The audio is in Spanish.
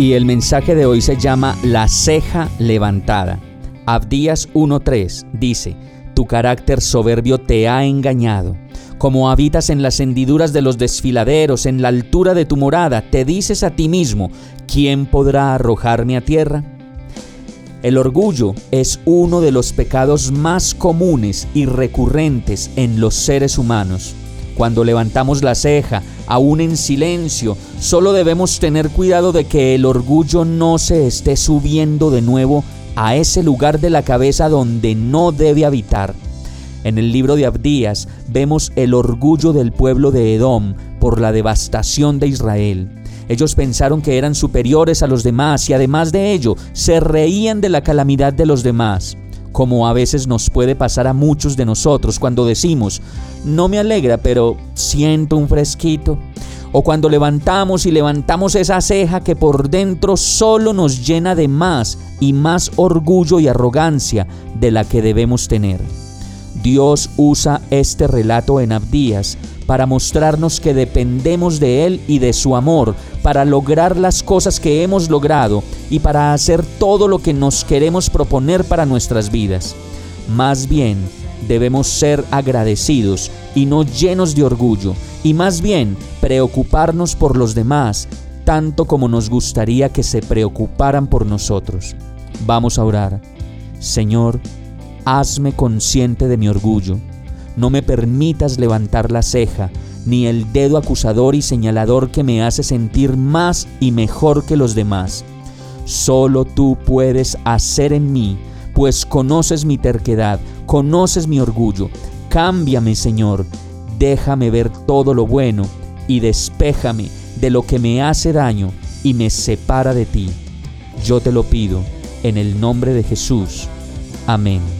Y el mensaje de hoy se llama La ceja levantada. Abdías 1.3 dice, tu carácter soberbio te ha engañado. Como habitas en las hendiduras de los desfiladeros, en la altura de tu morada, te dices a ti mismo, ¿quién podrá arrojarme a tierra? El orgullo es uno de los pecados más comunes y recurrentes en los seres humanos. Cuando levantamos la ceja, aún en silencio, solo debemos tener cuidado de que el orgullo no se esté subiendo de nuevo a ese lugar de la cabeza donde no debe habitar. En el libro de Abdías vemos el orgullo del pueblo de Edom por la devastación de Israel. Ellos pensaron que eran superiores a los demás y además de ello se reían de la calamidad de los demás, como a veces nos puede pasar a muchos de nosotros cuando decimos, no me alegra, pero siento un fresquito o cuando levantamos y levantamos esa ceja que por dentro solo nos llena de más y más orgullo y arrogancia de la que debemos tener. Dios usa este relato en Abdías para mostrarnos que dependemos de Él y de su amor para lograr las cosas que hemos logrado y para hacer todo lo que nos queremos proponer para nuestras vidas. Más bien, debemos ser agradecidos y no llenos de orgullo, y más bien preocuparnos por los demás, tanto como nos gustaría que se preocuparan por nosotros. Vamos a orar. Señor, hazme consciente de mi orgullo. No me permitas levantar la ceja, ni el dedo acusador y señalador que me hace sentir más y mejor que los demás. Solo tú puedes hacer en mí, pues conoces mi terquedad, conoces mi orgullo. Cámbiame, Señor, déjame ver todo lo bueno y despéjame de lo que me hace daño y me separa de ti. Yo te lo pido en el nombre de Jesús. Amén.